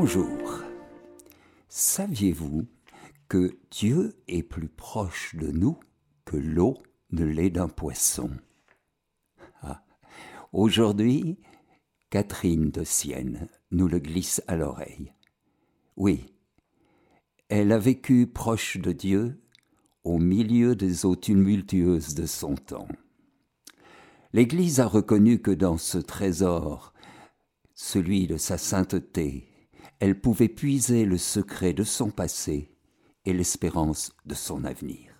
Bonjour. Saviez-vous que Dieu est plus proche de nous que l'eau ne l'est d'un poisson? Ah. Aujourd'hui, Catherine de Sienne nous le glisse à l'oreille. Oui, elle a vécu proche de Dieu au milieu des eaux tumultueuses de son temps. L'Église a reconnu que dans ce trésor, celui de sa sainteté, elle pouvait puiser le secret de son passé et l'espérance de son avenir.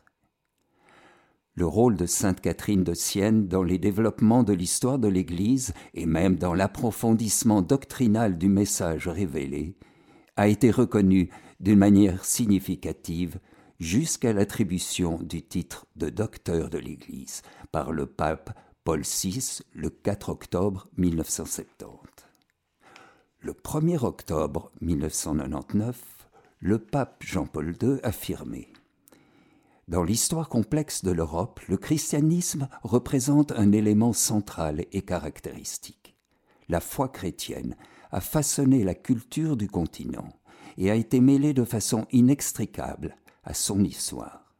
Le rôle de Sainte Catherine de Sienne dans les développements de l'histoire de l'Église et même dans l'approfondissement doctrinal du message révélé a été reconnu d'une manière significative jusqu'à l'attribution du titre de docteur de l'Église par le pape Paul VI le 4 octobre 1970. Le 1er octobre 1999, le pape Jean-Paul II affirmait Dans l'histoire complexe de l'Europe, le christianisme représente un élément central et caractéristique. La foi chrétienne a façonné la culture du continent et a été mêlée de façon inextricable à son histoire.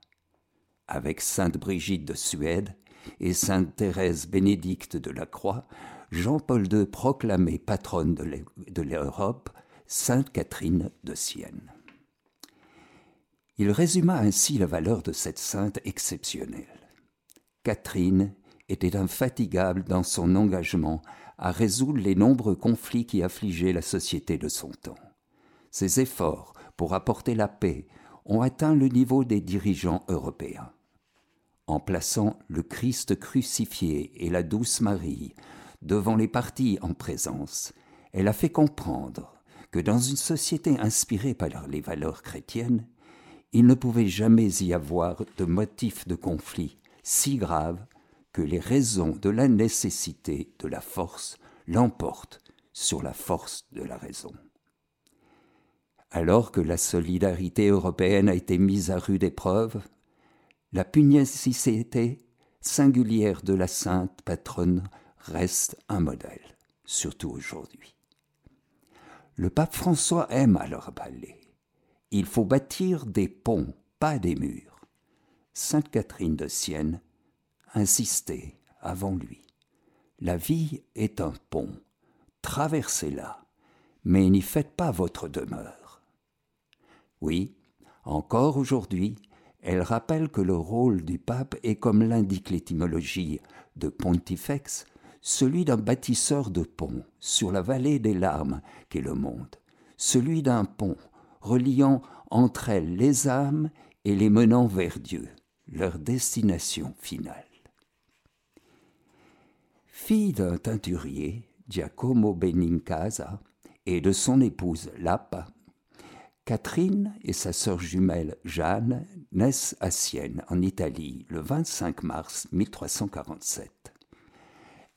Avec sainte Brigitte de Suède et sainte Thérèse Bénédicte de la Croix, Jean-Paul II proclamait patronne de l'Europe Sainte Catherine de Sienne. Il résuma ainsi la valeur de cette sainte exceptionnelle. Catherine était infatigable dans son engagement à résoudre les nombreux conflits qui affligeaient la société de son temps. Ses efforts pour apporter la paix ont atteint le niveau des dirigeants européens. En plaçant le Christ crucifié et la douce Marie devant les partis en présence, elle a fait comprendre que dans une société inspirée par les valeurs chrétiennes, il ne pouvait jamais y avoir de motif de conflit si grave que les raisons de la nécessité de la force l'emportent sur la force de la raison. Alors que la solidarité européenne a été mise à rude épreuve, la pugnacité singulière de la sainte patronne reste un modèle, surtout aujourd'hui. Le pape François aime alors parler. Il faut bâtir des ponts, pas des murs. Sainte Catherine de Sienne insistait avant lui. La vie est un pont, traversez-la, mais n'y faites pas votre demeure. Oui, encore aujourd'hui, elle rappelle que le rôle du pape est comme l'indique l'étymologie de pontifex, celui d'un bâtisseur de ponts sur la vallée des larmes qu'est le monde, celui d'un pont reliant entre elles les âmes et les menant vers Dieu, leur destination finale. Fille d'un teinturier, Giacomo Benincasa, et de son épouse Lapa, Catherine et sa sœur jumelle Jeanne naissent à Sienne, en Italie, le 25 mars 1347.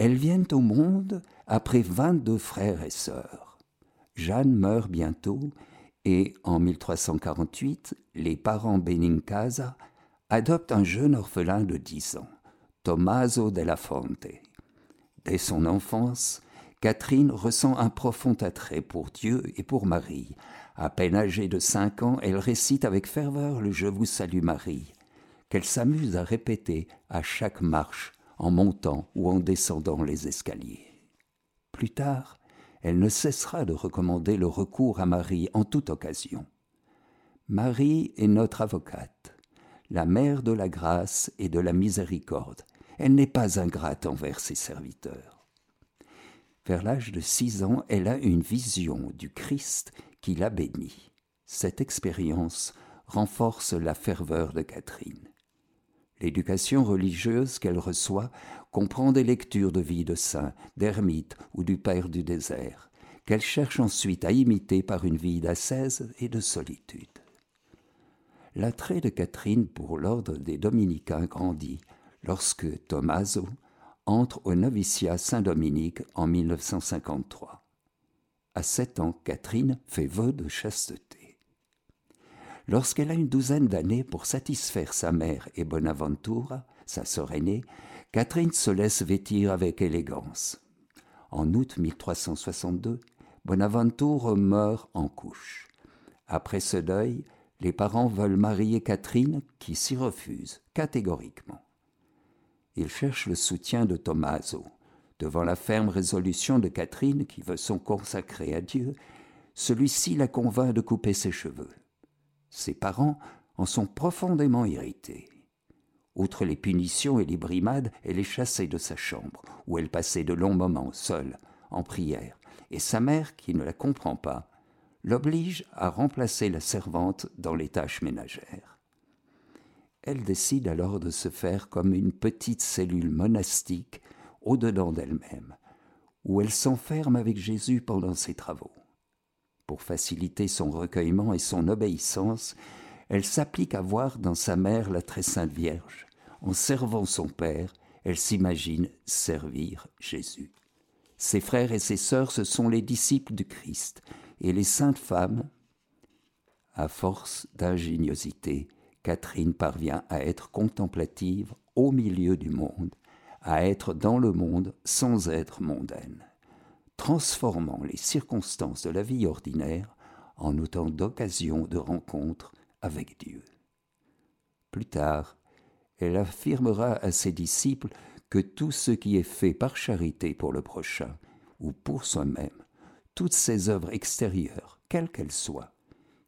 Elles viennent au monde après 22 frères et sœurs. Jeanne meurt bientôt et en 1348, les parents Benincasa adoptent un jeune orphelin de 10 ans, Tommaso della Fonte. Dès son enfance, Catherine ressent un profond attrait pour Dieu et pour Marie. À peine âgée de cinq ans, elle récite avec ferveur le Je vous salue Marie, qu'elle s'amuse à répéter à chaque marche en montant ou en descendant les escaliers. Plus tard, elle ne cessera de recommander le recours à Marie en toute occasion. Marie est notre avocate, la mère de la grâce et de la miséricorde. Elle n'est pas ingrate envers ses serviteurs. Vers l'âge de six ans, elle a une vision du Christ qui la bénit. Cette expérience renforce la ferveur de Catherine. L'éducation religieuse qu'elle reçoit comprend des lectures de vie de saints, d'ermites ou du Père du désert, qu'elle cherche ensuite à imiter par une vie d'ascèse et de solitude. L'attrait de Catherine pour l'ordre des dominicains grandit lorsque Tommaso entre au noviciat Saint-Dominique en 1953. À sept ans, Catherine fait vœu de chasteté. Lorsqu'elle a une douzaine d'années pour satisfaire sa mère et Bonaventura, sa sœur aînée, Catherine se laisse vêtir avec élégance. En août 1362, Bonaventure meurt en couche. Après ce deuil, les parents veulent marier Catherine qui s'y refuse catégoriquement. Ils cherchent le soutien de Tommaso. Devant la ferme résolution de Catherine qui veut son consacrer à Dieu, celui-ci la convainc de couper ses cheveux. Ses parents en sont profondément irrités. Outre les punitions et les brimades, elle est chassée de sa chambre, où elle passait de longs moments seule, en prière, et sa mère, qui ne la comprend pas, l'oblige à remplacer la servante dans les tâches ménagères. Elle décide alors de se faire comme une petite cellule monastique au-dedans d'elle-même, où elle s'enferme avec Jésus pendant ses travaux. Pour faciliter son recueillement et son obéissance, elle s'applique à voir dans sa mère la très sainte Vierge. En servant son Père, elle s'imagine servir Jésus. Ses frères et ses sœurs, ce sont les disciples du Christ, et les saintes femmes, à force d'ingéniosité, Catherine parvient à être contemplative au milieu du monde, à être dans le monde sans être mondaine, transformant les circonstances de la vie ordinaire en autant d'occasions de rencontre avec Dieu. Plus tard, elle affirmera à ses disciples que tout ce qui est fait par charité pour le prochain ou pour soi-même, toutes ces œuvres extérieures, quelles qu'elles soient,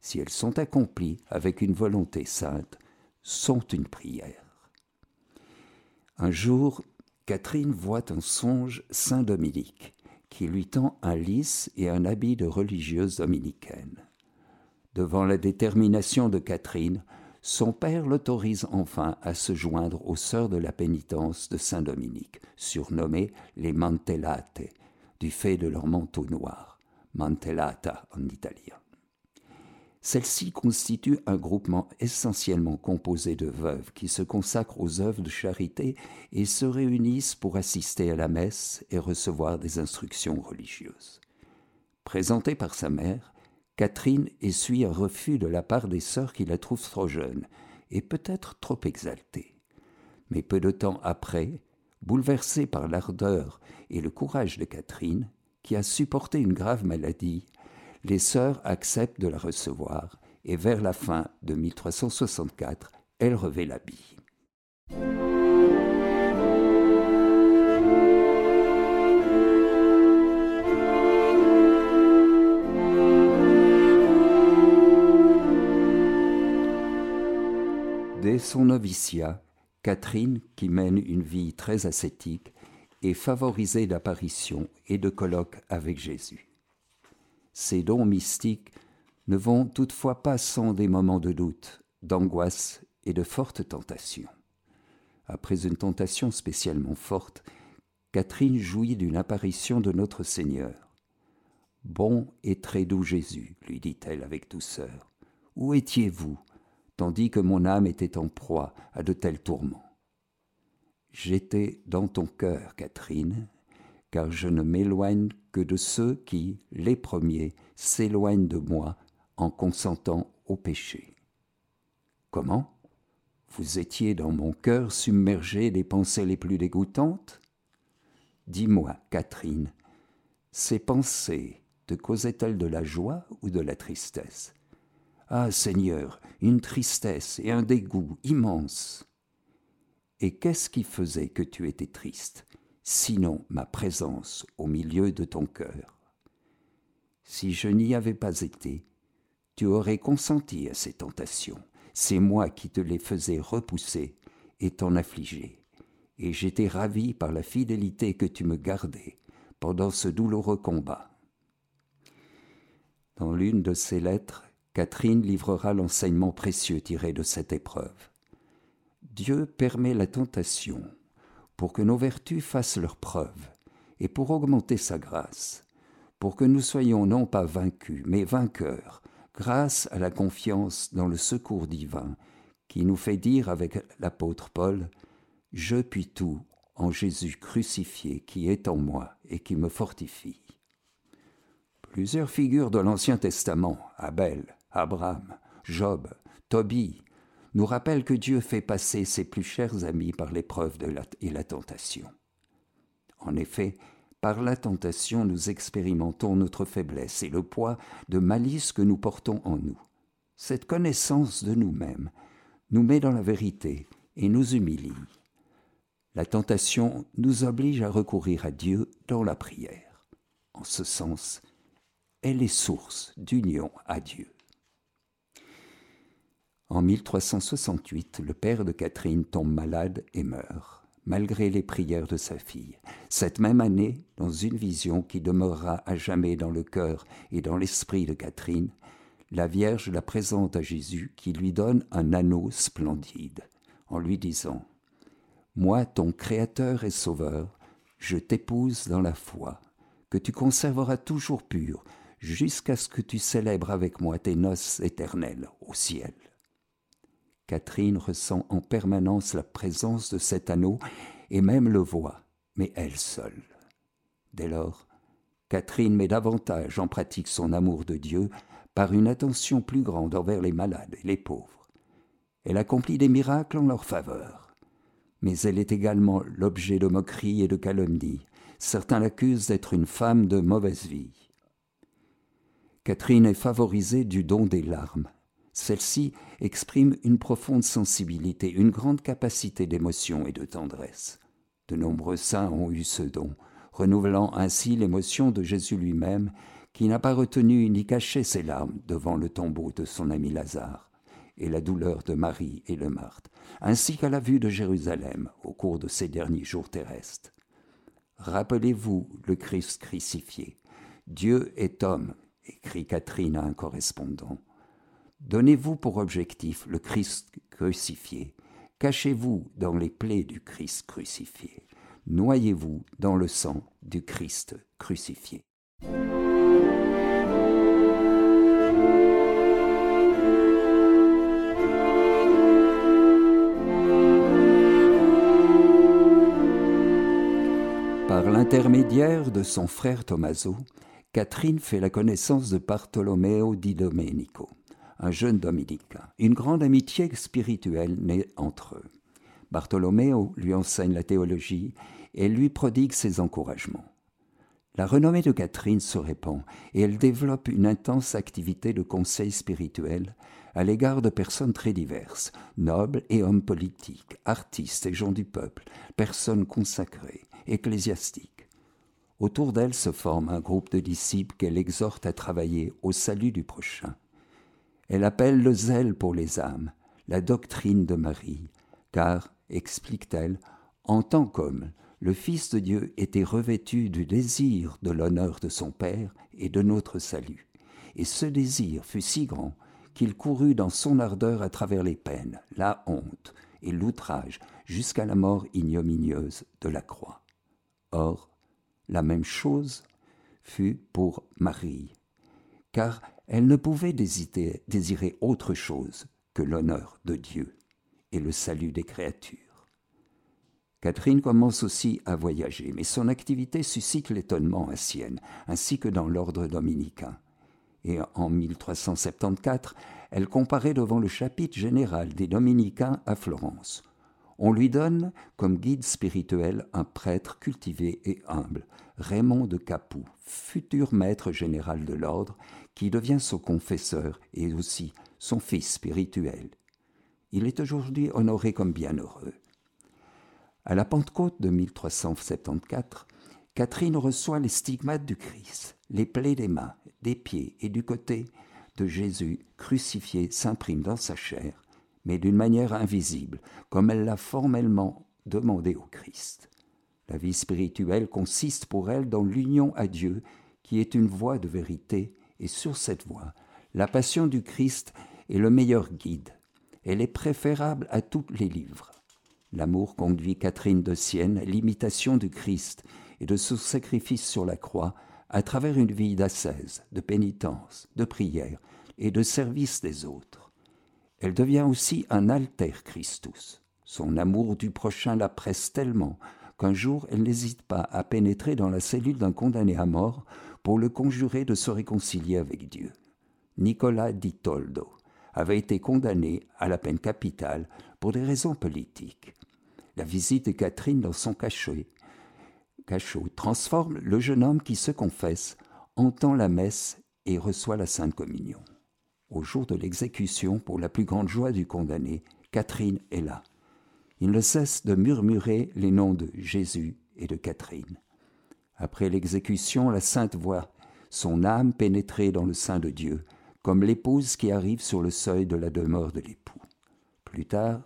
si elles sont accomplies avec une volonté sainte, sont une prière. Un jour, Catherine voit en songe Saint Dominique, qui lui tend un lys et un habit de religieuse dominicaine. Devant la détermination de Catherine, son père l'autorise enfin à se joindre aux sœurs de la pénitence de Saint Dominique, surnommées les Mantellate, du fait de leur manteau noir, Mantellata en italien. Celles-ci constituent un groupement essentiellement composé de veuves qui se consacrent aux œuvres de charité et se réunissent pour assister à la messe et recevoir des instructions religieuses. Présentée par sa mère, Catherine essuie un refus de la part des sœurs qui la trouvent trop jeune et peut-être trop exaltée. Mais peu de temps après, bouleversée par l'ardeur et le courage de Catherine, qui a supporté une grave maladie, les sœurs acceptent de la recevoir et vers la fin de 1364, elle revêt l'habit. Dès son noviciat, Catherine, qui mène une vie très ascétique, est favorisée d'apparitions et de colloques avec Jésus. Ces dons mystiques ne vont toutefois pas sans des moments de doute, d'angoisse et de fortes tentations. Après une tentation spécialement forte, Catherine jouit d'une apparition de notre Seigneur. Bon et très doux Jésus, lui dit-elle avec douceur, où étiez-vous tandis que mon âme était en proie à de tels tourments? J'étais dans ton cœur, Catherine, car je ne m'éloigne que de ceux qui, les premiers, s'éloignent de moi en consentant au péché. Comment? Vous étiez dans mon cœur submergé des pensées les plus dégoûtantes? Dis-moi, Catherine, ces pensées te causaient-elles de la joie ou de la tristesse? Ah Seigneur, une tristesse et un dégoût immense. Et qu'est-ce qui faisait que tu étais triste, sinon ma présence au milieu de ton cœur Si je n'y avais pas été, tu aurais consenti à ces tentations. C'est moi qui te les faisais repousser et t'en affliger. Et j'étais ravi par la fidélité que tu me gardais pendant ce douloureux combat. Dans l'une de ces lettres, Catherine livrera l'enseignement précieux tiré de cette épreuve. Dieu permet la tentation pour que nos vertus fassent leur preuve et pour augmenter sa grâce, pour que nous soyons non pas vaincus, mais vainqueurs, grâce à la confiance dans le secours divin qui nous fait dire avec l'apôtre Paul, Je puis tout en Jésus crucifié qui est en moi et qui me fortifie. Plusieurs figures de l'Ancien Testament, Abel, Abraham, Job, Tobie, nous rappellent que Dieu fait passer ses plus chers amis par l'épreuve et la tentation. En effet, par la tentation, nous expérimentons notre faiblesse et le poids de malice que nous portons en nous. Cette connaissance de nous-mêmes nous met dans la vérité et nous humilie. La tentation nous oblige à recourir à Dieu dans la prière. En ce sens, elle est source d'union à Dieu. En 1368, le père de Catherine tombe malade et meurt malgré les prières de sa fille. Cette même année, dans une vision qui demeurera à jamais dans le cœur et dans l'esprit de Catherine, la Vierge la présente à Jésus qui lui donne un anneau splendide, en lui disant Moi, ton Créateur et Sauveur, je t'épouse dans la foi, que tu conserveras toujours pure, jusqu'à ce que tu célèbres avec moi tes noces éternelles au ciel. Catherine ressent en permanence la présence de cet anneau et même le voit, mais elle seule. Dès lors, Catherine met davantage en pratique son amour de Dieu par une attention plus grande envers les malades et les pauvres. Elle accomplit des miracles en leur faveur. Mais elle est également l'objet de moqueries et de calomnies. Certains l'accusent d'être une femme de mauvaise vie. Catherine est favorisée du don des larmes. Celle-ci exprime une profonde sensibilité, une grande capacité d'émotion et de tendresse. De nombreux saints ont eu ce don, renouvelant ainsi l'émotion de Jésus lui-même, qui n'a pas retenu ni caché ses larmes devant le tombeau de son ami Lazare, et la douleur de Marie et le Marthe, ainsi qu'à la vue de Jérusalem au cours de ces derniers jours terrestres. Rappelez-vous le Christ crucifié. Dieu est homme, écrit Catherine à un correspondant. Donnez-vous pour objectif le Christ crucifié. Cachez-vous dans les plaies du Christ crucifié. Noyez-vous dans le sang du Christ crucifié. Par l'intermédiaire de son frère Tommaso, Catherine fait la connaissance de Bartolomeo di Domenico un jeune dominicain. Une grande amitié spirituelle naît entre eux. Bartholoméo lui enseigne la théologie et lui prodigue ses encouragements. La renommée de Catherine se répand et elle développe une intense activité de conseil spirituel à l'égard de personnes très diverses, nobles et hommes politiques, artistes et gens du peuple, personnes consacrées, ecclésiastiques. Autour d'elle se forme un groupe de disciples qu'elle exhorte à travailler au salut du prochain. Elle appelle le zèle pour les âmes, la doctrine de Marie, car, explique-t-elle, en tant qu'homme, le Fils de Dieu était revêtu du désir de l'honneur de son Père et de notre salut. Et ce désir fut si grand qu'il courut dans son ardeur à travers les peines, la honte et l'outrage, jusqu'à la mort ignominieuse de la croix. Or, la même chose fut pour Marie, car elle ne pouvait désirer autre chose que l'honneur de Dieu et le salut des créatures. Catherine commence aussi à voyager, mais son activité suscite l'étonnement à Sienne, ainsi que dans l'ordre dominicain. Et en 1374, elle comparaît devant le chapitre général des dominicains à Florence. On lui donne comme guide spirituel un prêtre cultivé et humble, Raymond de Capoue, futur maître général de l'ordre, qui devient son confesseur et aussi son fils spirituel. Il est aujourd'hui honoré comme bienheureux. À la Pentecôte de 1374, Catherine reçoit les stigmates du Christ, les plaies des mains, des pieds et du côté de Jésus crucifié s'impriment dans sa chair, mais d'une manière invisible, comme elle l'a formellement demandé au Christ. La vie spirituelle consiste pour elle dans l'union à Dieu, qui est une voie de vérité et sur cette voie, la passion du Christ est le meilleur guide. Elle est préférable à tous les livres. L'amour conduit Catherine de Sienne à l'imitation du Christ et de son sacrifice sur la croix à travers une vie d'ascèse, de pénitence, de prière et de service des autres. Elle devient aussi un alter Christus. Son amour du prochain la presse tellement qu'un jour elle n'hésite pas à pénétrer dans la cellule d'un condamné à mort pour le conjurer de se réconcilier avec Dieu. Nicolas di Toldo avait été condamné à la peine capitale pour des raisons politiques. La visite de Catherine dans son cachet cachot transforme le jeune homme qui se confesse, entend la messe et reçoit la Sainte Communion. Au jour de l'exécution, pour la plus grande joie du condamné, Catherine est là. Il ne cesse de murmurer les noms de Jésus et de Catherine. Après l'exécution, la sainte voit son âme pénétrer dans le sein de Dieu, comme l'épouse qui arrive sur le seuil de la demeure de l'époux. Plus tard,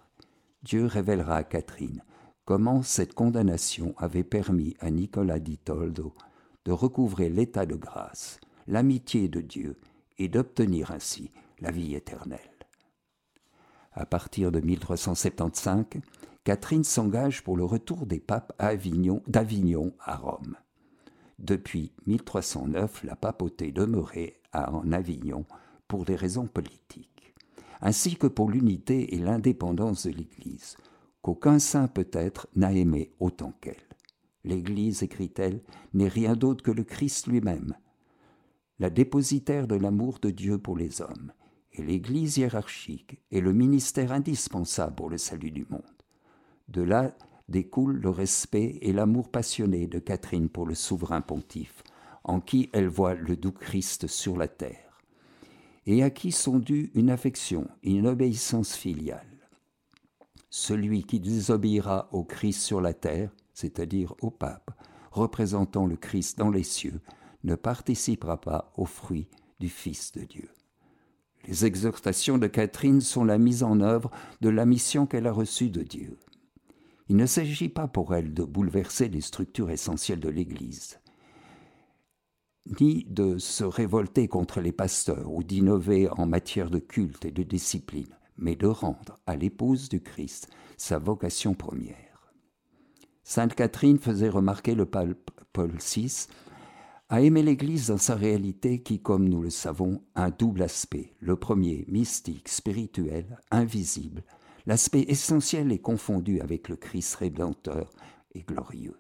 Dieu révélera à Catherine comment cette condamnation avait permis à Nicolas di Toldo de recouvrer l'état de grâce, l'amitié de Dieu et d'obtenir ainsi la vie éternelle. À partir de 1375, Catherine s'engage pour le retour des papes d'Avignon à Rome. Depuis 1309, la papauté demeurait en Avignon pour des raisons politiques, ainsi que pour l'unité et l'indépendance de l'Église, qu'aucun saint peut-être n'a aimé autant qu'elle. L'Église, écrit-elle, n'est rien d'autre que le Christ lui-même, la dépositaire de l'amour de Dieu pour les hommes, et l'Église hiérarchique est le ministère indispensable pour le salut du monde. De là découle le respect et l'amour passionné de Catherine pour le souverain pontife, en qui elle voit le doux Christ sur la terre, et à qui sont dues une affection une obéissance filiale. Celui qui désobéira au Christ sur la terre, c'est-à-dire au pape, représentant le Christ dans les cieux, ne participera pas au fruit du Fils de Dieu. Les exhortations de Catherine sont la mise en œuvre de la mission qu'elle a reçue de Dieu. Il ne s'agit pas pour elle de bouleverser les structures essentielles de l'Église, ni de se révolter contre les pasteurs ou d'innover en matière de culte et de discipline, mais de rendre à l'épouse du Christ sa vocation première. Sainte Catherine faisait remarquer le pape Paul VI à aimer l'Église dans sa réalité qui, comme nous le savons, a un double aspect. Le premier, mystique, spirituel, invisible, L'aspect essentiel est confondu avec le Christ rédempteur et glorieux.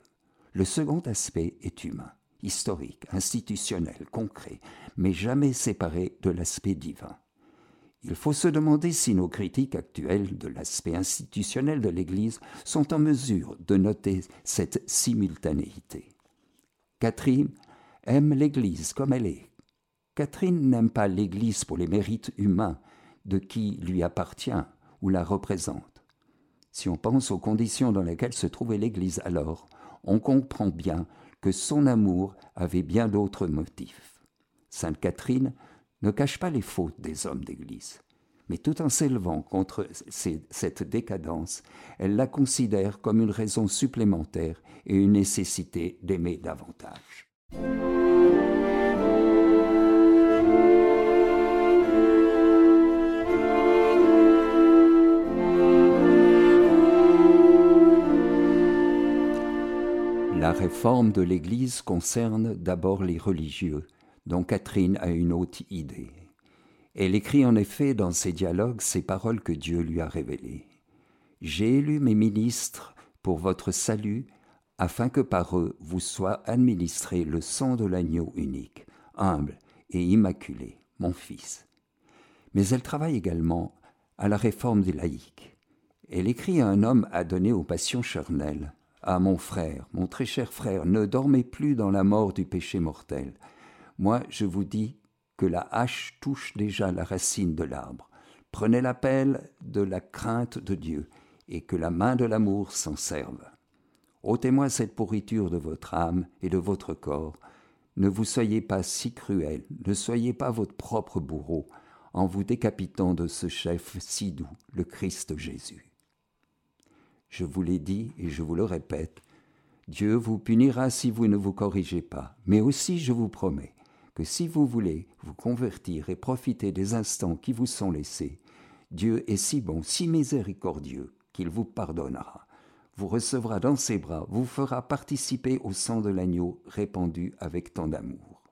Le second aspect est humain, historique, institutionnel, concret, mais jamais séparé de l'aspect divin. Il faut se demander si nos critiques actuelles de l'aspect institutionnel de l'Église sont en mesure de noter cette simultanéité. Catherine aime l'Église comme elle est. Catherine n'aime pas l'Église pour les mérites humains de qui lui appartient, ou la représente. Si on pense aux conditions dans lesquelles se trouvait l'Église alors, on comprend bien que son amour avait bien d'autres motifs. Sainte Catherine ne cache pas les fautes des hommes d'Église, mais tout en s'élevant contre cette décadence, elle la considère comme une raison supplémentaire et une nécessité d'aimer davantage. La réforme de l'Église concerne d'abord les religieux, dont Catherine a une haute idée. Elle écrit en effet dans ses dialogues ces paroles que Dieu lui a révélées. J'ai élu mes ministres pour votre salut, afin que par eux vous soit administré le sang de l'agneau unique, humble et immaculé, mon Fils. Mais elle travaille également à la réforme des laïcs. Elle écrit à un homme adonné aux passions charnelles, ah mon frère, mon très cher frère, ne dormez plus dans la mort du péché mortel. Moi, je vous dis que la hache touche déjà la racine de l'arbre. Prenez l'appel de la crainte de Dieu, et que la main de l'amour s'en serve. Ôtez-moi cette pourriture de votre âme et de votre corps. Ne vous soyez pas si cruel, ne soyez pas votre propre bourreau, en vous décapitant de ce chef si doux, le Christ Jésus. Je vous l'ai dit et je vous le répète, Dieu vous punira si vous ne vous corrigez pas, mais aussi je vous promets que si vous voulez vous convertir et profiter des instants qui vous sont laissés, Dieu est si bon, si miséricordieux, qu'il vous pardonnera, vous recevra dans ses bras, vous fera participer au sang de l'agneau répandu avec tant d'amour.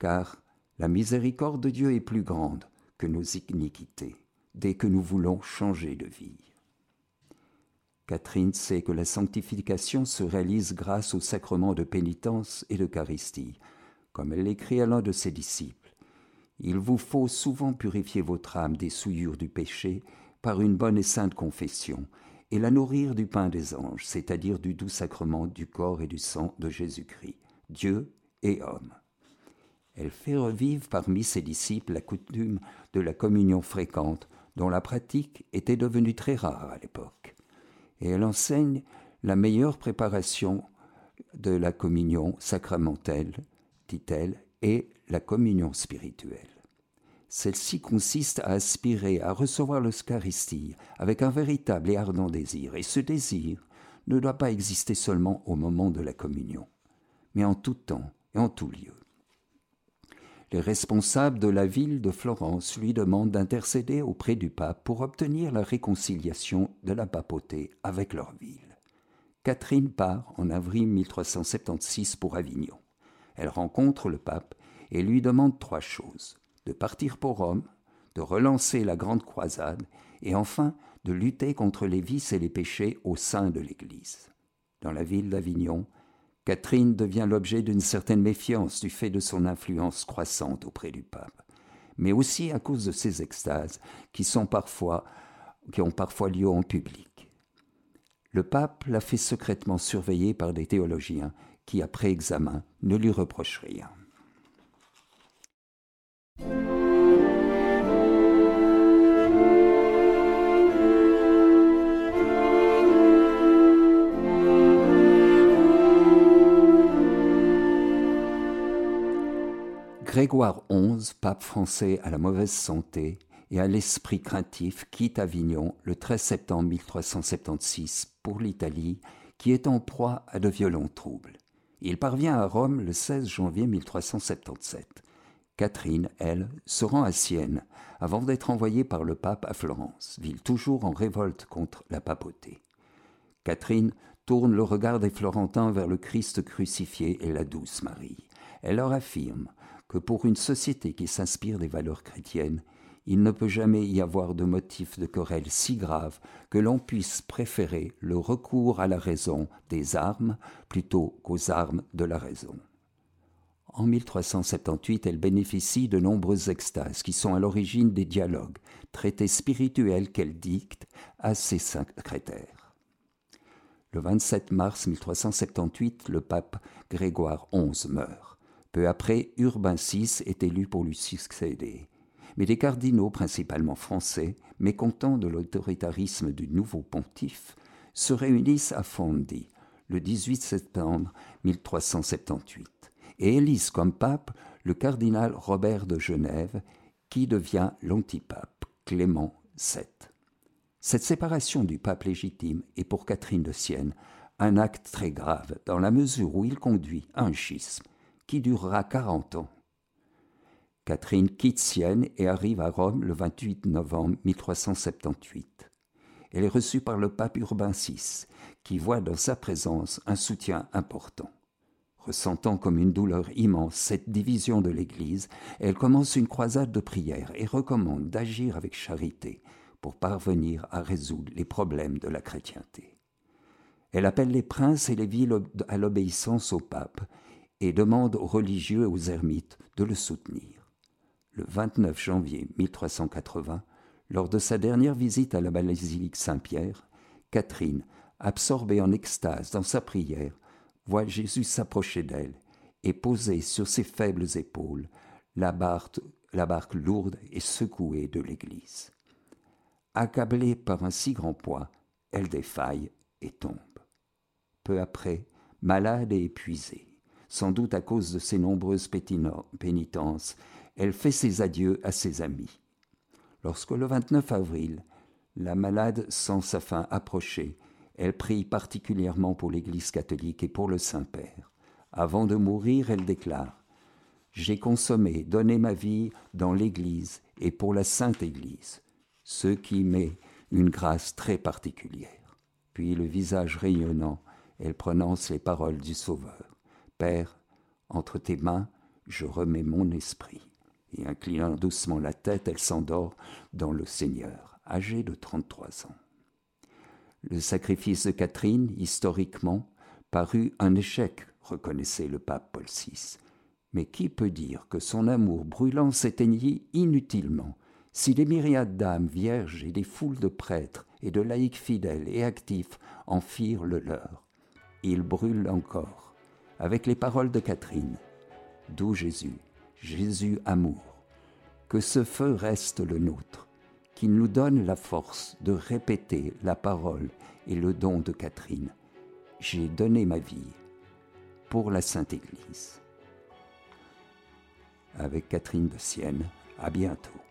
Car la miséricorde de Dieu est plus grande que nos iniquités, dès que nous voulons changer de vie. Catherine sait que la sanctification se réalise grâce au sacrement de pénitence et d'Eucharistie, comme elle l'écrit à l'un de ses disciples. Il vous faut souvent purifier votre âme des souillures du péché par une bonne et sainte confession, et la nourrir du pain des anges, c'est-à-dire du doux sacrement du corps et du sang de Jésus-Christ, Dieu et homme. Elle fait revivre parmi ses disciples la coutume de la communion fréquente, dont la pratique était devenue très rare à l'époque. Et elle enseigne la meilleure préparation de la communion sacramentelle, dit-elle, et la communion spirituelle. Celle-ci consiste à aspirer à recevoir l'Eucharistie avec un véritable et ardent désir, et ce désir ne doit pas exister seulement au moment de la communion, mais en tout temps et en tout lieu. Les responsables de la ville de Florence lui demandent d'intercéder auprès du pape pour obtenir la réconciliation de la papauté avec leur ville. Catherine part en avril 1376 pour Avignon. Elle rencontre le pape et lui demande trois choses de partir pour Rome, de relancer la grande croisade et enfin de lutter contre les vices et les péchés au sein de l'Église. Dans la ville d'Avignon, Catherine devient l'objet d'une certaine méfiance du fait de son influence croissante auprès du pape, mais aussi à cause de ses extases qui, qui ont parfois lieu en public. Le pape l'a fait secrètement surveiller par des théologiens qui, après examen, ne lui reprochent rien. Grégoire XI, pape français à la mauvaise santé et à l'esprit craintif, quitte Avignon le 13 septembre 1376 pour l'Italie, qui est en proie à de violents troubles. Il parvient à Rome le 16 janvier 1377. Catherine, elle, se rend à Sienne avant d'être envoyée par le pape à Florence, ville toujours en révolte contre la papauté. Catherine tourne le regard des Florentins vers le Christ crucifié et la douce Marie. Elle leur affirme que pour une société qui s'inspire des valeurs chrétiennes, il ne peut jamais y avoir de motif de querelle si grave que l'on puisse préférer le recours à la raison des armes plutôt qu'aux armes de la raison. En 1378, elle bénéficie de nombreuses extases qui sont à l'origine des dialogues, traités spirituels qu'elle dicte à ses secrétaires. Le 27 mars 1378, le pape Grégoire XI meurt. Peu après, Urbain VI est élu pour lui succéder. Mais des cardinaux, principalement français, mécontents de l'autoritarisme du nouveau pontife, se réunissent à Fondi le 18 septembre 1378 et élisent comme pape le cardinal Robert de Genève, qui devient l'antipape Clément VII. Cette séparation du pape légitime est pour Catherine de Sienne un acte très grave dans la mesure où il conduit à un schisme qui durera 40 ans. Catherine quitte Sienne et arrive à Rome le 28 novembre 1378. Elle est reçue par le pape Urbain VI, qui voit dans sa présence un soutien important. Ressentant comme une douleur immense cette division de l'Église, elle commence une croisade de prière et recommande d'agir avec charité pour parvenir à résoudre les problèmes de la chrétienté. Elle appelle les princes et les villes à l'obéissance au pape et demande aux religieux et aux ermites de le soutenir. Le 29 janvier 1380, lors de sa dernière visite à la basilique Saint-Pierre, Catherine, absorbée en extase dans sa prière, voit Jésus s'approcher d'elle et poser sur ses faibles épaules la barque, lourde et secouée de l'Église. Accablée par un si grand poids, elle défaille et tombe. Peu après, malade et épuisée, sans doute à cause de ses nombreuses pénitences, elle fait ses adieux à ses amis. Lorsque le 29 avril, la malade sent sa fin approcher, elle prie particulièrement pour l'Église catholique et pour le Saint-Père. Avant de mourir, elle déclare J'ai consommé, donné ma vie dans l'Église et pour la Sainte Église, ce qui m'est une grâce très particulière. Puis, le visage rayonnant, elle prononce les paroles du Sauveur. Père, entre tes mains, je remets mon esprit. Et inclinant doucement la tête, elle s'endort dans le Seigneur, âgée de 33 ans. Le sacrifice de Catherine, historiquement, parut un échec, reconnaissait le pape Paul VI. Mais qui peut dire que son amour brûlant s'éteignit inutilement Si des myriades d'âmes vierges et des foules de prêtres et de laïcs fidèles et actifs en firent le leur, il brûle encore, avec les paroles de Catherine, d'où Jésus, Jésus amour, que ce feu reste le nôtre, qui nous donne la force de répéter la parole et le don de Catherine. J'ai donné ma vie pour la Sainte Église. Avec Catherine de Sienne, à bientôt.